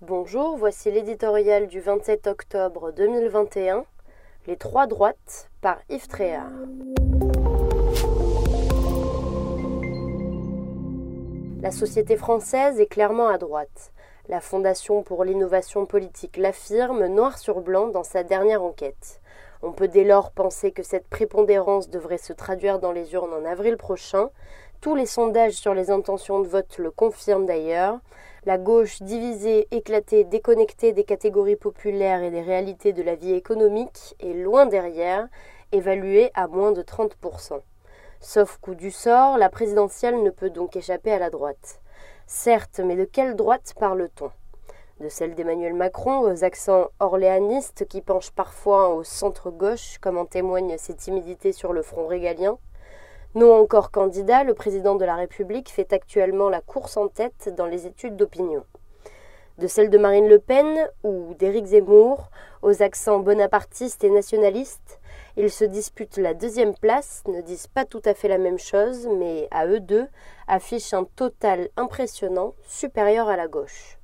Bonjour, voici l'éditorial du 27 octobre 2021, Les Trois Droites par Yves Tréhard. La société française est clairement à droite. La Fondation pour l'innovation politique l'affirme noir sur blanc dans sa dernière enquête. On peut dès lors penser que cette prépondérance devrait se traduire dans les urnes en avril prochain. Tous les sondages sur les intentions de vote le confirment d'ailleurs. La gauche divisée, éclatée, déconnectée des catégories populaires et des réalités de la vie économique est loin derrière, évaluée à moins de 30%. Sauf coup du sort, la présidentielle ne peut donc échapper à la droite. Certes, mais de quelle droite parle-t-on? De celle d'Emmanuel Macron aux accents orléanistes qui penchent parfois au centre-gauche, comme en témoigne ses timidités sur le front régalien? Non encore candidat, le président de la République fait actuellement la course en tête dans les études d'opinion. De celle de Marine Le Pen ou d'Éric Zemmour, aux accents bonapartistes et nationalistes, ils se disputent la deuxième place, ne disent pas tout à fait la même chose, mais à eux deux affichent un total impressionnant supérieur à la gauche.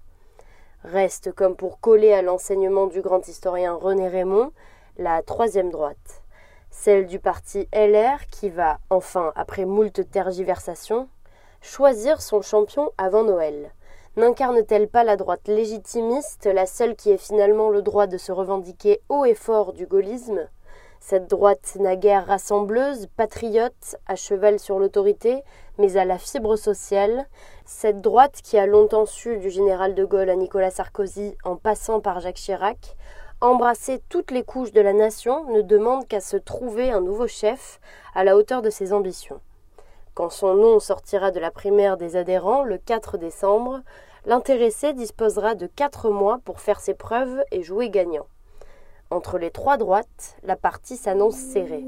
Reste, comme pour coller à l'enseignement du grand historien René Raymond, la troisième droite celle du parti LR qui va, enfin, après moult tergiversations, choisir son champion avant Noël. N'incarne-t-elle pas la droite légitimiste, la seule qui ait finalement le droit de se revendiquer haut et fort du gaullisme? Cette droite naguère rassembleuse, patriote, à cheval sur l'autorité, mais à la fibre sociale, cette droite qui a longtemps su du général de Gaulle à Nicolas Sarkozy en passant par Jacques Chirac, embrasser toutes les couches de la nation ne demande qu'à se trouver un nouveau chef à la hauteur de ses ambitions. Quand son nom sortira de la primaire des adhérents le 4 décembre, l'intéressé disposera de quatre mois pour faire ses preuves et jouer gagnant. Entre les trois droites, la partie s'annonce serrée.